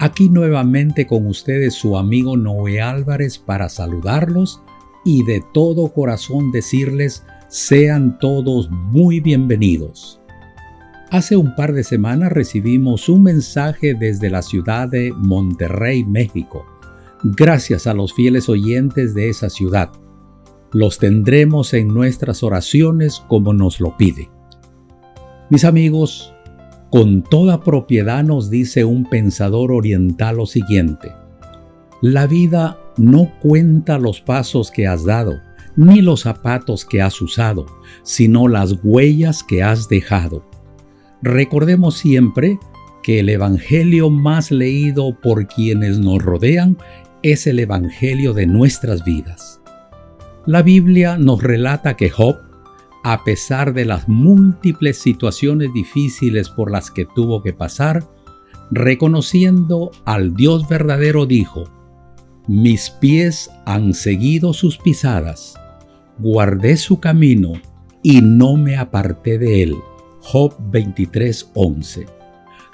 Aquí nuevamente con ustedes su amigo Noé Álvarez para saludarlos y de todo corazón decirles sean todos muy bienvenidos. Hace un par de semanas recibimos un mensaje desde la ciudad de Monterrey, México. Gracias a los fieles oyentes de esa ciudad. Los tendremos en nuestras oraciones como nos lo pide. Mis amigos, con toda propiedad nos dice un pensador oriental lo siguiente. La vida no cuenta los pasos que has dado, ni los zapatos que has usado, sino las huellas que has dejado. Recordemos siempre que el Evangelio más leído por quienes nos rodean es el Evangelio de nuestras vidas. La Biblia nos relata que Job a pesar de las múltiples situaciones difíciles por las que tuvo que pasar, reconociendo al Dios verdadero dijo, mis pies han seguido sus pisadas, guardé su camino y no me aparté de él. Job 23:11.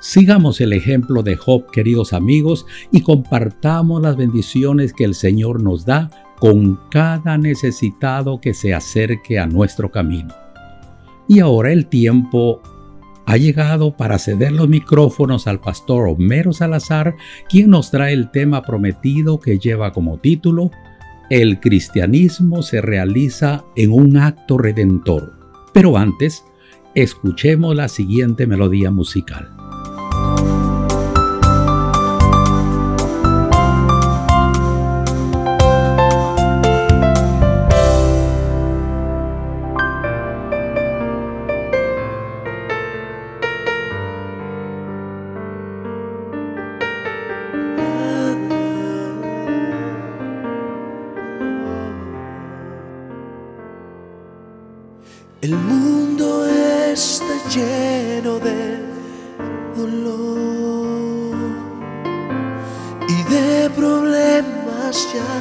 Sigamos el ejemplo de Job, queridos amigos, y compartamos las bendiciones que el Señor nos da con cada necesitado que se acerque a nuestro camino. Y ahora el tiempo ha llegado para ceder los micrófonos al pastor Homero Salazar, quien nos trae el tema prometido que lleva como título El cristianismo se realiza en un acto redentor. Pero antes, escuchemos la siguiente melodía musical. El mundo está lleno de dolor y de problemas ya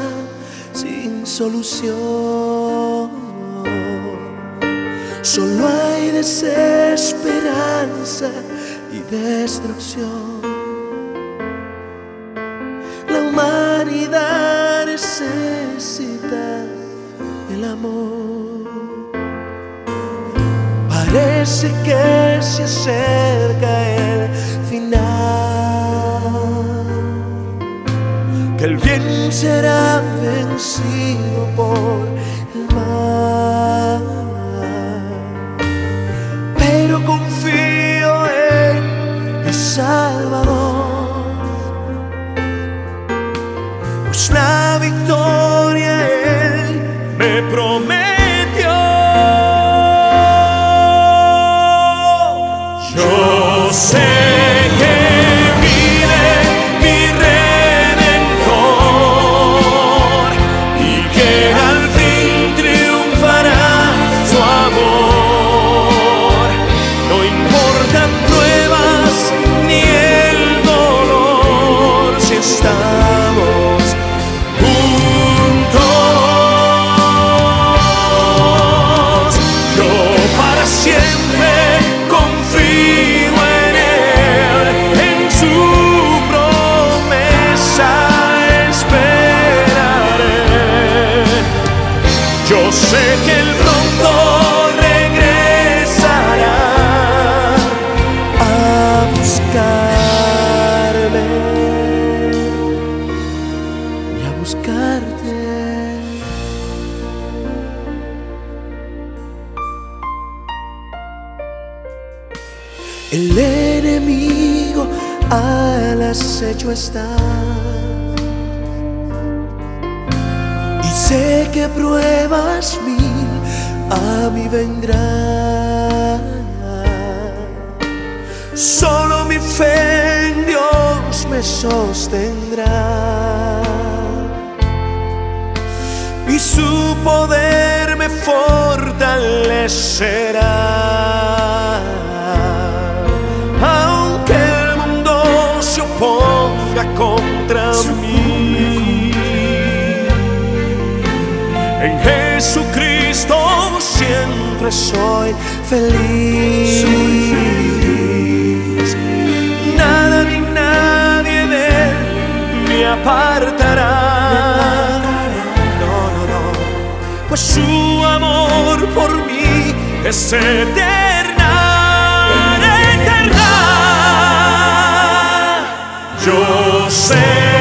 sin solución. Solo hay desesperanza y destrucción. La humanidad necesita el amor. Parece que se acerca el final, que el bien será vencido por el mal. Pero confío en el Salvador, Yo sé que Él pronto regresará a buscarme y a buscarte. El enemigo al acecho está. Sé que pruebas mil a mí vendrán. Solo mi fe en Dios me sostendrá. su poder me fortalecerá. Soy feliz. Nada ni nadie de me apartará. No, no, no. Pues su amor por mí es eterna, eterna. Yo sé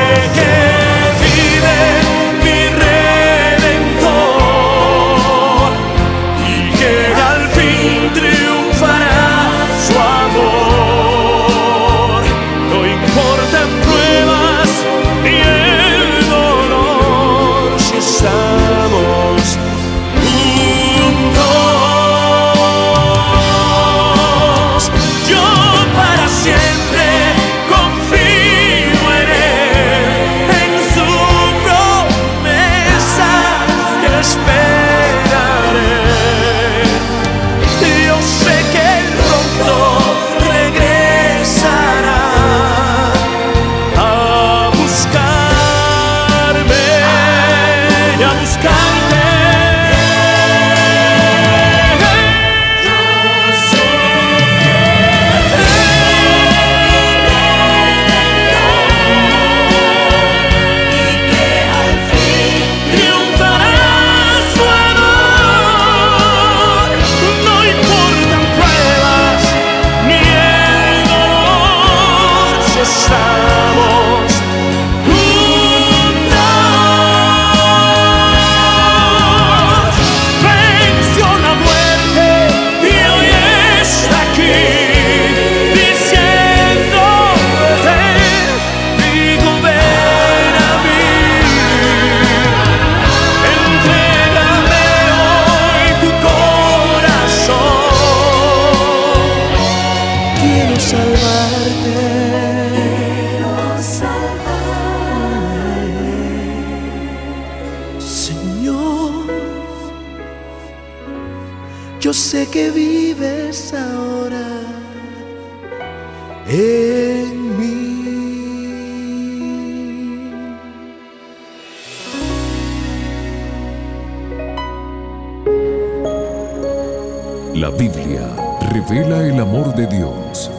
La Biblia revela el amor de Dios.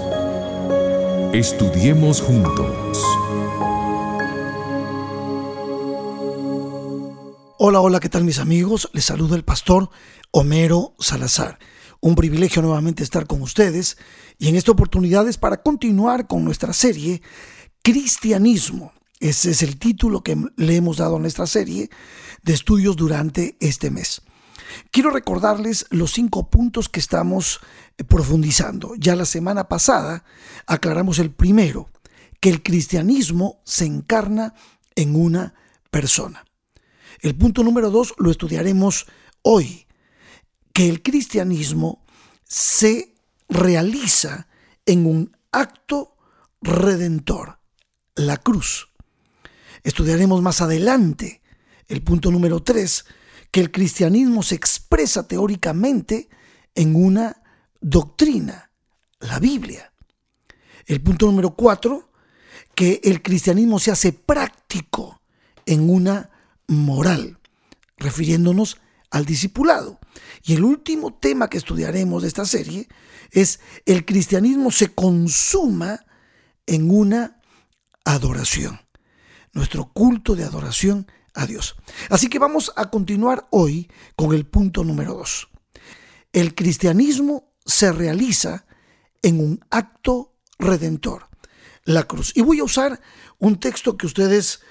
Estudiemos juntos. Hola, hola, ¿qué tal mis amigos? Les saluda el pastor Homero Salazar. Un privilegio nuevamente estar con ustedes y en esta oportunidad es para continuar con nuestra serie Cristianismo. Ese es el título que le hemos dado a nuestra serie de estudios durante este mes. Quiero recordarles los cinco puntos que estamos eh, profundizando. Ya la semana pasada aclaramos el primero, que el cristianismo se encarna en una persona. El punto número dos lo estudiaremos hoy, que el cristianismo se realiza en un acto redentor, la cruz. Estudiaremos más adelante el punto número tres, que el cristianismo se expresa teóricamente en una doctrina, la Biblia. El punto número cuatro, que el cristianismo se hace práctico en una moral, refiriéndonos al discipulado. Y el último tema que estudiaremos de esta serie es el cristianismo se consuma en una adoración, nuestro culto de adoración a. Así que vamos a continuar hoy con el punto número dos. El cristianismo se realiza en un acto redentor, la cruz. Y voy a usar un texto que ustedes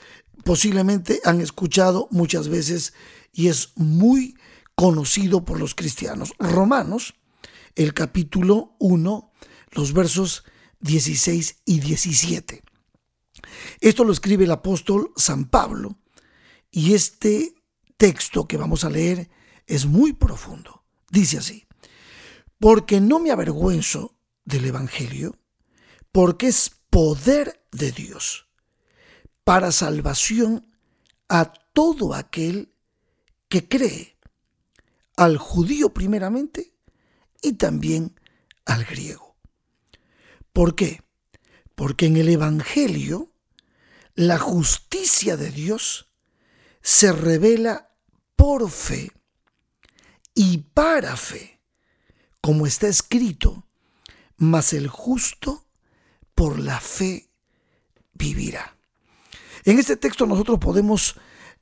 posiblemente han escuchado muchas veces y es muy conocido por los cristianos. Romanos, el capítulo 1, los versos 16 y 17. Esto lo escribe el apóstol San Pablo y este texto que vamos a leer es muy profundo. Dice así, porque no me avergüenzo del Evangelio, porque es poder de Dios para salvación a todo aquel que cree, al judío primeramente y también al griego. ¿Por qué? Porque en el Evangelio la justicia de Dios se revela por fe y para fe, como está escrito, mas el justo por la fe vivirá. En este texto nosotros podemos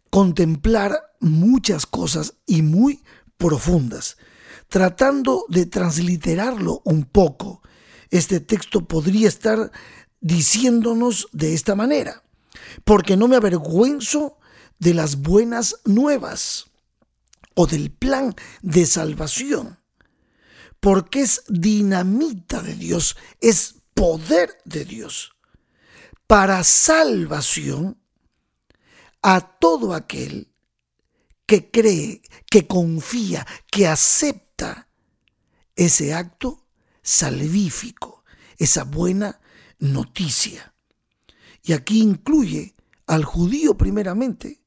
contemplar muchas cosas y muy profundas. Tratando de transliterarlo un poco, este texto podría estar diciéndonos de esta manera, porque no me avergüenzo de las buenas nuevas o del plan de salvación, porque es dinamita de Dios, es poder de Dios para salvación a todo aquel que cree, que confía, que acepta ese acto salvífico, esa buena noticia. Y aquí incluye al judío primeramente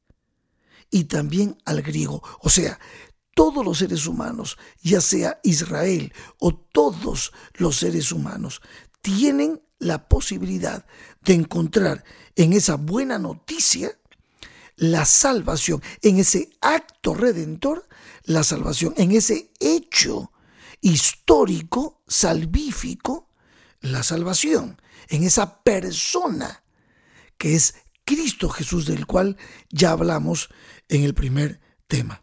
y también al griego. O sea, todos los seres humanos, ya sea Israel o todos los seres humanos, tienen la posibilidad de encontrar en esa buena noticia la salvación, en ese acto redentor, la salvación, en ese hecho histórico, salvífico, la salvación, en esa persona que es Cristo Jesús del cual ya hablamos en el primer tema.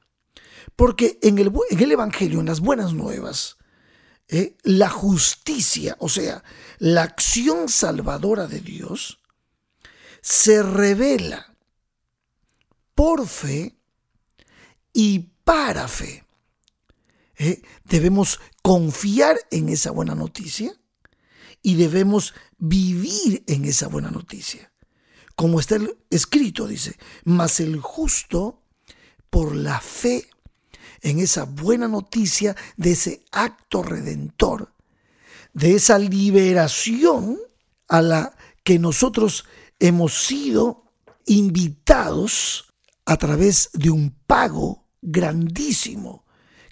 Porque en el, en el Evangelio, en las buenas nuevas, ¿eh? la justicia, o sea, la acción salvadora de Dios, se revela por fe y para fe. ¿eh? Debemos confiar en esa buena noticia y debemos vivir en esa buena noticia. Como está escrito, dice, mas el justo por la fe en esa buena noticia de ese acto redentor, de esa liberación a la que nosotros hemos sido invitados a través de un pago grandísimo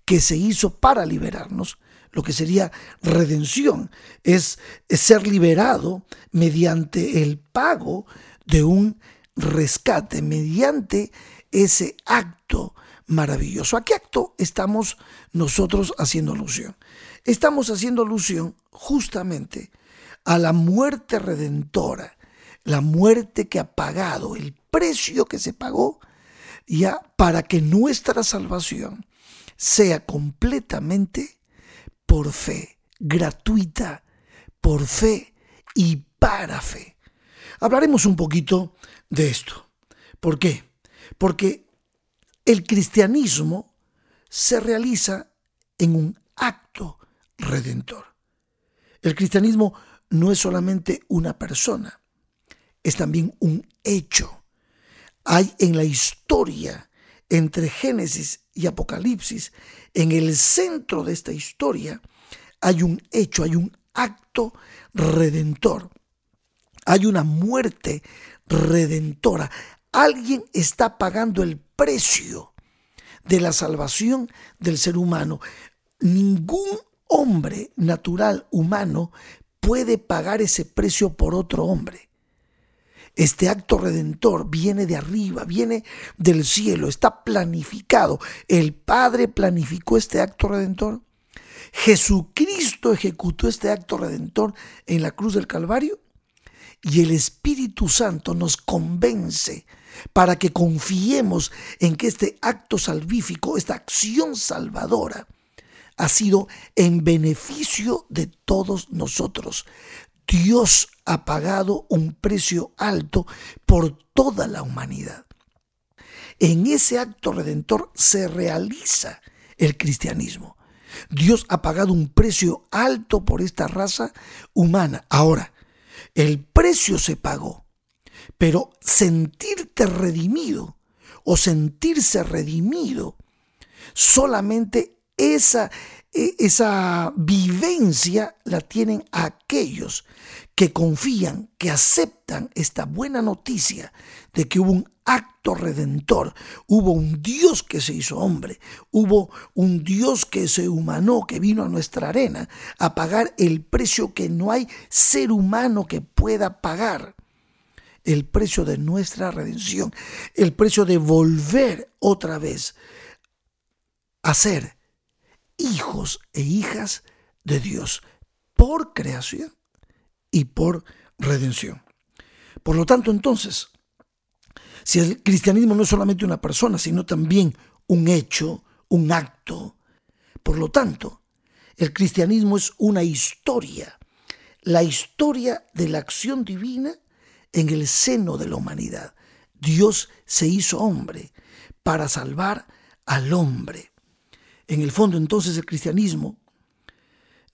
que se hizo para liberarnos, lo que sería redención, es, ser liberado mediante el pago de un rescate, mediante ese acto maravilloso. ¿A qué acto estamos nosotros haciendo alusión? Estamos haciendo alusión justamente a la muerte redentora, la muerte que ha pagado, el precio que se pagó ya para que nuestra salvación sea completamente por fe, gratuita, por fe y para fe. Hablaremos un poquito de esto. ¿Por qué? Porque el cristianismo se realiza en un acto redentor. El cristianismo no es solamente una persona, es también un hecho. Hay en la historia entre Génesis y Apocalipsis, en el centro de esta historia, hay un hecho, hay un acto redentor. Hay una muerte redentora. Alguien está pagando el precio de la salvación del ser humano. Ningún hombre natural humano puede pagar ese precio por otro hombre. Este acto redentor viene de arriba, viene del cielo, está planificado. El Padre planificó este acto redentor. Jesucristo ejecutó este acto redentor en la cruz del Calvario y el Espíritu Santo nos convence para que confiemos en que este acto salvífico, esta acción salvadora, ha sido en beneficio de todos nosotros. Dios ha pagado un precio alto por toda la humanidad. En ese acto redentor se realiza el cristianismo. Dios ha pagado un precio alto por esta raza humana. Ahora, el precio se pagó pero sentirte redimido o sentirse redimido, solamente esa, esa vivencia la tienen aquellos que confían, que aceptan esta buena noticia de que hubo un acto redentor, hubo un Dios que se hizo hombre, hubo un Dios que se humanó, que vino a nuestra arena a pagar el precio que no hay ser humano que pueda pagar. El precio de nuestra redención, el precio de volver otra vez a ser hijos e hijas de Dios por creación y por redención. Por lo tanto, entonces, si el cristianismo no es solamente una persona, sino también un hecho, un acto, por lo tanto, el cristianismo es una historia, la historia de la acción divina en el seno de la humanidad. Dios se hizo hombre para salvar al hombre. En el fondo entonces el cristianismo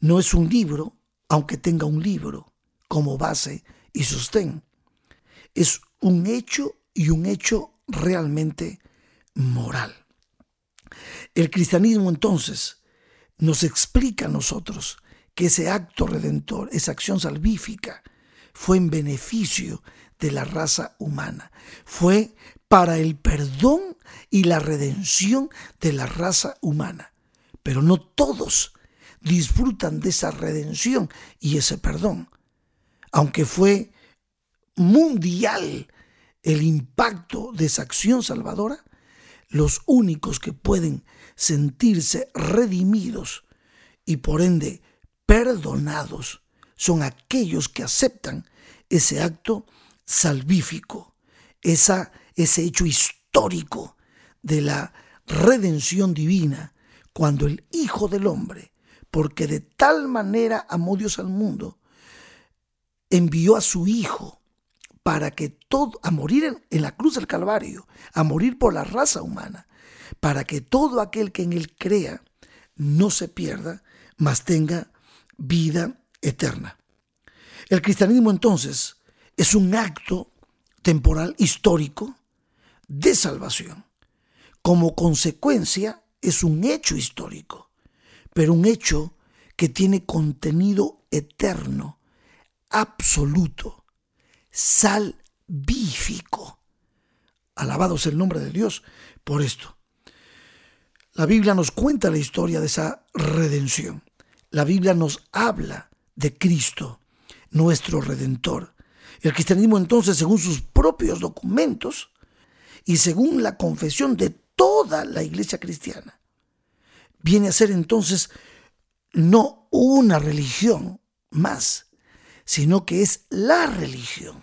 no es un libro, aunque tenga un libro como base y sostén. Es un hecho y un hecho realmente moral. El cristianismo entonces nos explica a nosotros que ese acto redentor, esa acción salvífica, fue en beneficio de la raza humana. Fue para el perdón y la redención de la raza humana. Pero no todos disfrutan de esa redención y ese perdón. Aunque fue mundial el impacto de esa acción salvadora, los únicos que pueden sentirse redimidos y por ende perdonados son aquellos que aceptan ese acto salvífico, esa, ese hecho histórico de la redención divina, cuando el Hijo del Hombre, porque de tal manera amó Dios al mundo, envió a su Hijo para que todo, a morir en, en, la cruz del Calvario, a morir por la raza humana, para que todo aquel que en él crea no se pierda, mas tenga vida eterna. El cristianismo entonces es un acto temporal histórico de salvación. Como consecuencia es un hecho histórico, pero un hecho que tiene contenido eterno, absoluto, salvífico. Alabado sea el nombre de Dios por esto. La Biblia nos cuenta la historia de esa redención. La Biblia nos habla de Cristo, nuestro Redentor. El cristianismo entonces, según sus propios documentos y según la confesión de toda la iglesia cristiana, viene a ser entonces no una religión más, sino que es la religión.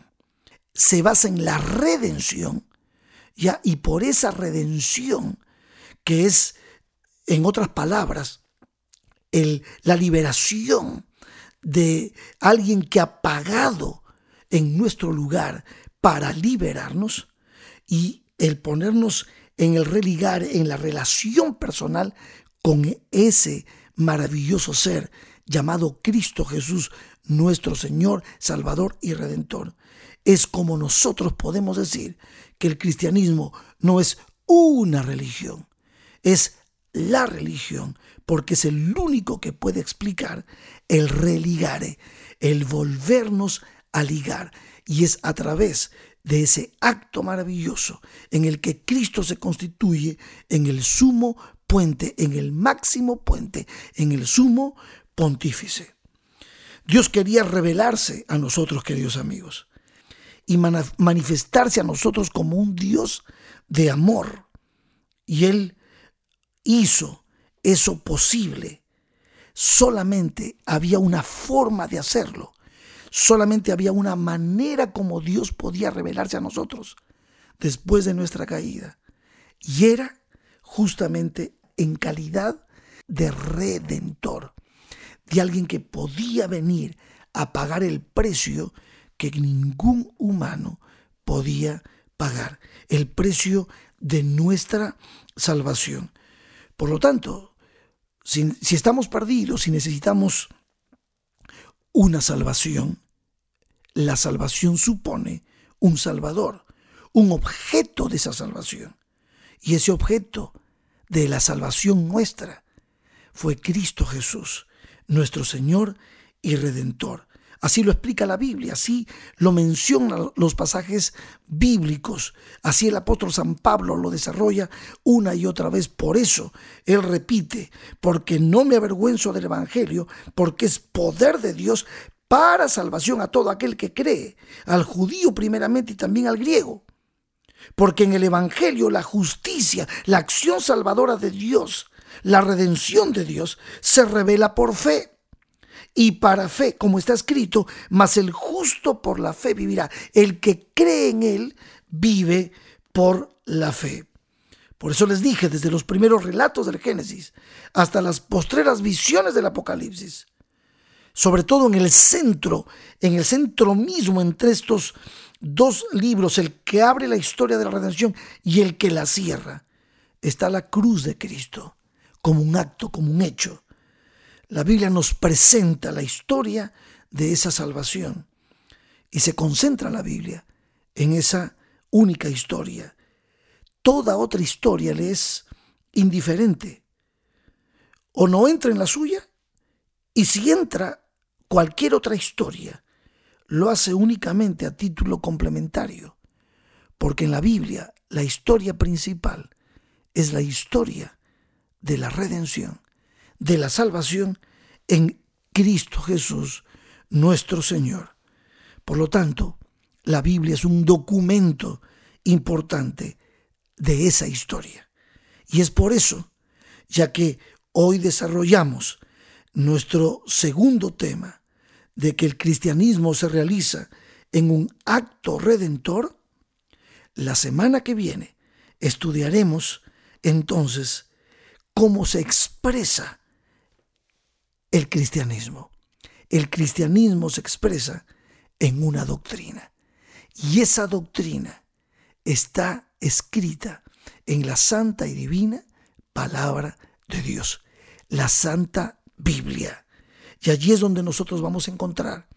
Se basa en la redención, ya, y por esa redención, que es, en otras palabras, el, la liberación de alguien que ha pagado en nuestro lugar para liberarnos y el ponernos en el religar, en la relación personal con ese maravilloso ser llamado Cristo Jesús, nuestro Señor, Salvador y Redentor. Es como nosotros podemos decir que el cristianismo no es una religión, es la religión, porque es el único que puede explicar el religare, el volvernos a ligar. Y es a través de ese acto maravilloso en el que Cristo se constituye en el sumo puente, en el máximo puente, en el sumo pontífice. Dios quería revelarse a nosotros, queridos amigos, y manifestarse a nosotros como un Dios de amor. Y Él hizo eso posible. Solamente había una forma de hacerlo. Solamente había una manera como Dios podía revelarse a nosotros después de nuestra caída. Y era justamente en calidad de redentor, de alguien que podía venir a pagar el precio que ningún humano podía pagar, el precio de nuestra salvación. Por lo tanto, si, estamos perdidos, si necesitamos una salvación, la salvación supone un salvador, un objeto de esa salvación. Y ese objeto de la salvación nuestra fue Cristo Jesús, nuestro Señor y Redentor. Así lo explica la Biblia, así lo mencionan los pasajes bíblicos, así el apóstol San Pablo lo desarrolla una y otra vez. Por eso él repite, porque no me avergüenzo del Evangelio, porque es poder de Dios para salvación a todo aquel que cree, al judío primeramente y también al griego. Porque en el Evangelio la justicia, la acción salvadora de Dios, la redención de Dios se revela por fe y para fe, como está escrito, mas el justo por la fe vivirá. El que cree en él vive por la fe. Por eso les dije, desde los primeros relatos del Génesis hasta las postreras visiones del Apocalipsis, sobre todo en el centro, en el centro mismo entre estos dos libros, el que abre la historia de la redención y el que la cierra, está la cruz de Cristo, como un acto, como un hecho la Biblia nos presenta la historia de esa salvación y se concentra la Biblia en esa única historia. Toda otra historia le es indiferente o no entra en la suya y si entra cualquier otra historia, lo hace únicamente a título complementario, porque en la Biblia la historia principal es la historia de la redención de la salvación en Cristo Jesús, nuestro Señor. Por lo tanto, la Biblia es un documento importante de esa historia. Y es por eso, ya que hoy desarrollamos nuestro segundo tema de que el cristianismo se realiza en un acto redentor, la semana que viene estudiaremos entonces cómo se expresa el cristianismo. El cristianismo se expresa en una doctrina. Y esa doctrina está escrita en la santa y divina palabra de Dios, la santa Biblia. Y allí es donde nosotros vamos a encontrar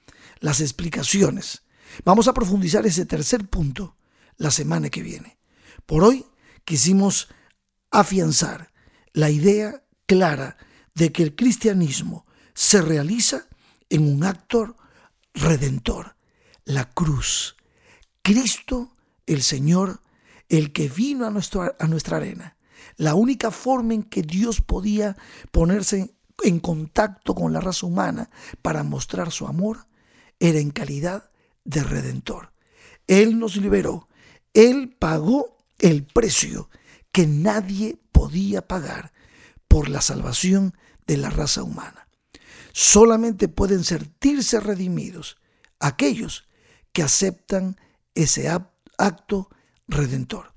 las explicaciones. Vamos a profundizar ese tercer punto la semana que viene. Por hoy quisimos afianzar la idea clara de que el cristianismo se realiza en un acto redentor, la cruz. Cristo, el Señor, el que vino a, a nuestra arena. La única forma en que Dios podía ponerse en contacto con la raza humana para mostrar su amor era en calidad de redentor. Él nos liberó, Él pagó el precio que nadie podía pagar por la salvación de la raza humana. Solamente pueden sentirse redimidos aquellos que aceptan ese acto redentor.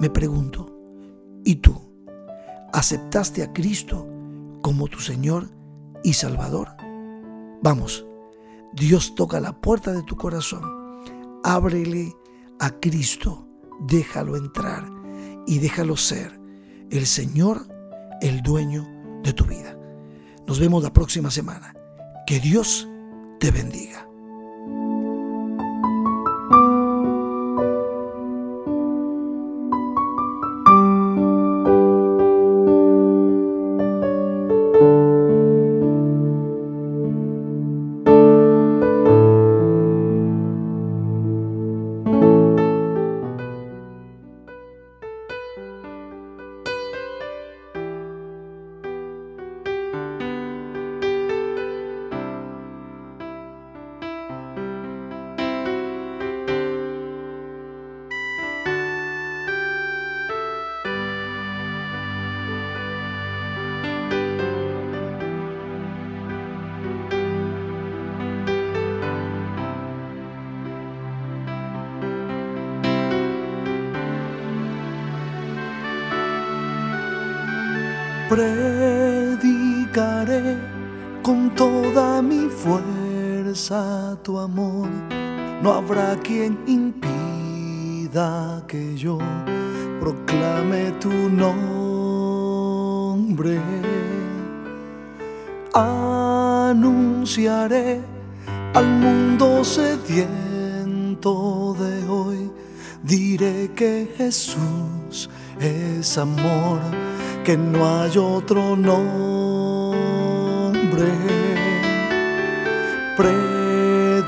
Me pregunto, ¿y tú aceptaste a Cristo como tu Señor y Salvador? Vamos, Dios toca la puerta de tu corazón. Ábrele a Cristo, déjalo entrar y déjalo ser el Señor, el dueño de tu vida. Nos vemos la próxima semana. Que Dios te bendiga. Predicaré con toda mi fuerza tu amor. No habrá quien impida que yo proclame tu nombre. Anunciaré al mundo sediento de hoy. Diré que Jesús es amor, que no hay otro nombre. Predicaré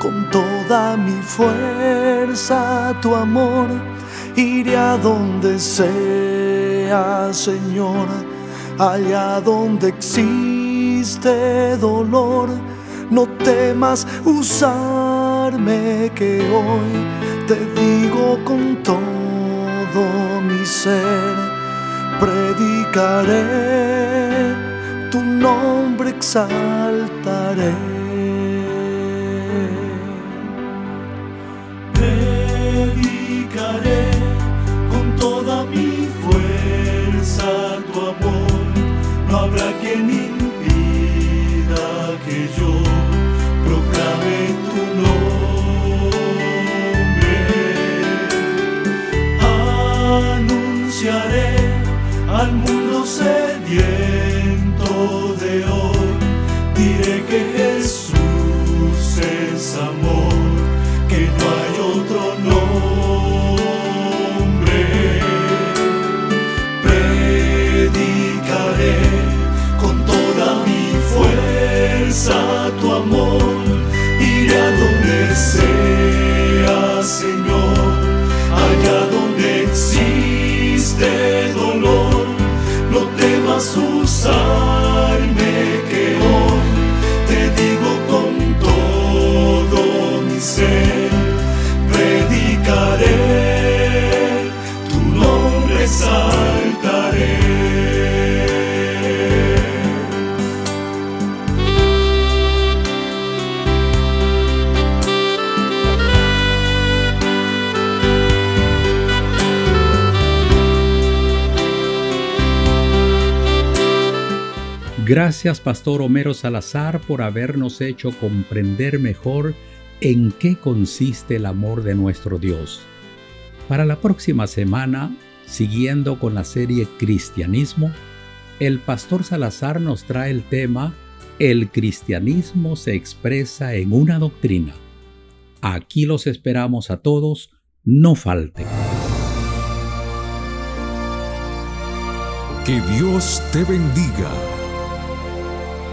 con toda mi fuerza tu amor. Iré a donde sea, Señor, allá donde existe dolor. No temas usarme que hoy te digo con todo mi ser, predicaré, tu nombre exaltaré. Predicaré con toda mi fuerza tu amor, no habrá quien Al mundo sediento Gracias, Pastor Homero Salazar, por habernos hecho comprender mejor en qué consiste el amor de nuestro Dios. Para la próxima semana, siguiendo con la serie Cristianismo, el Pastor Salazar nos trae el tema El cristianismo se expresa en una doctrina. Aquí los esperamos a todos, no falten. Que Dios te bendiga.